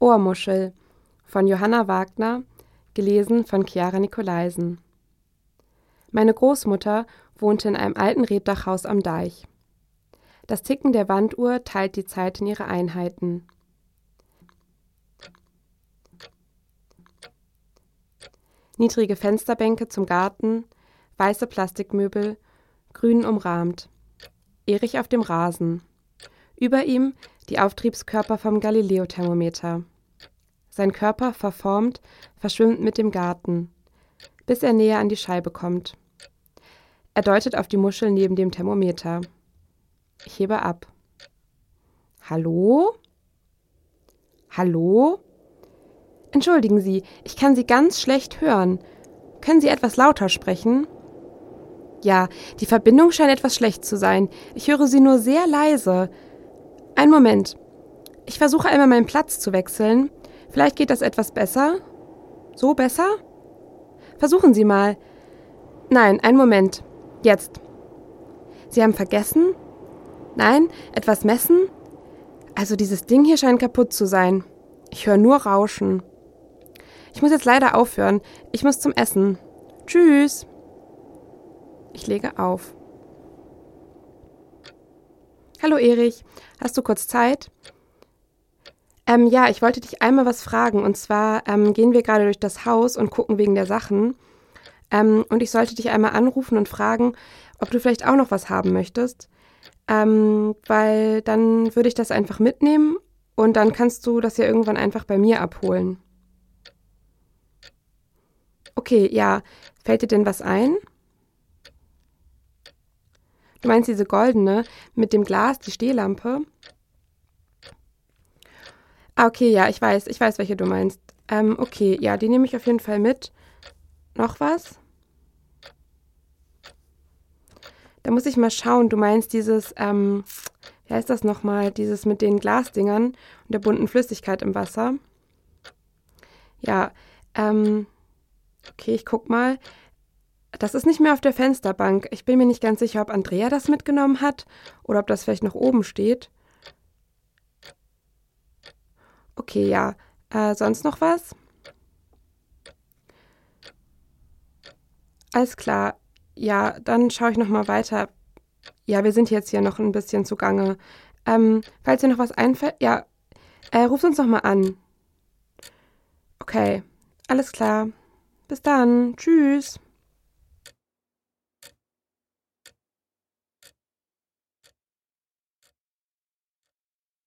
Ohrmuschel von Johanna Wagner, gelesen von Chiara Nikolaisen. Meine Großmutter wohnte in einem alten Rebdachhaus am Deich. Das Ticken der Wanduhr teilt die Zeit in ihre Einheiten. Niedrige Fensterbänke zum Garten, weiße Plastikmöbel, grün umrahmt. Erich auf dem Rasen. Über ihm die Auftriebskörper vom Galileo-Thermometer. Sein Körper, verformt, verschwimmt mit dem Garten, bis er näher an die Scheibe kommt. Er deutet auf die Muschel neben dem Thermometer. Ich hebe ab. Hallo? Hallo? Entschuldigen Sie, ich kann Sie ganz schlecht hören. Können Sie etwas lauter sprechen? Ja, die Verbindung scheint etwas schlecht zu sein. Ich höre Sie nur sehr leise. Ein Moment. Ich versuche einmal meinen Platz zu wechseln. Vielleicht geht das etwas besser. So besser? Versuchen Sie mal. Nein, einen Moment. Jetzt. Sie haben vergessen? Nein, etwas messen? Also dieses Ding hier scheint kaputt zu sein. Ich höre nur Rauschen. Ich muss jetzt leider aufhören. Ich muss zum Essen. Tschüss. Ich lege auf. Hallo Erich, hast du kurz Zeit? Ähm, ja, ich wollte dich einmal was fragen. Und zwar ähm, gehen wir gerade durch das Haus und gucken wegen der Sachen. Ähm, und ich sollte dich einmal anrufen und fragen, ob du vielleicht auch noch was haben möchtest. Ähm, weil dann würde ich das einfach mitnehmen und dann kannst du das ja irgendwann einfach bei mir abholen. Okay, ja. Fällt dir denn was ein? Du meinst diese goldene mit dem Glas, die Stehlampe? Ah, okay, ja, ich weiß, ich weiß, welche du meinst. Ähm, okay, ja, die nehme ich auf jeden Fall mit. Noch was? Da muss ich mal schauen. Du meinst dieses, ähm, wie heißt das nochmal? Dieses mit den Glasdingern und der bunten Flüssigkeit im Wasser. Ja, ähm, okay, ich guck mal. Das ist nicht mehr auf der Fensterbank. Ich bin mir nicht ganz sicher, ob Andrea das mitgenommen hat oder ob das vielleicht noch oben steht. Okay, ja. Äh, sonst noch was? Alles klar. Ja, dann schaue ich noch mal weiter. Ja, wir sind jetzt hier noch ein bisschen zugange. Ähm, falls dir noch was einfällt, ja, äh, ruf uns noch mal an. Okay, alles klar. Bis dann. Tschüss.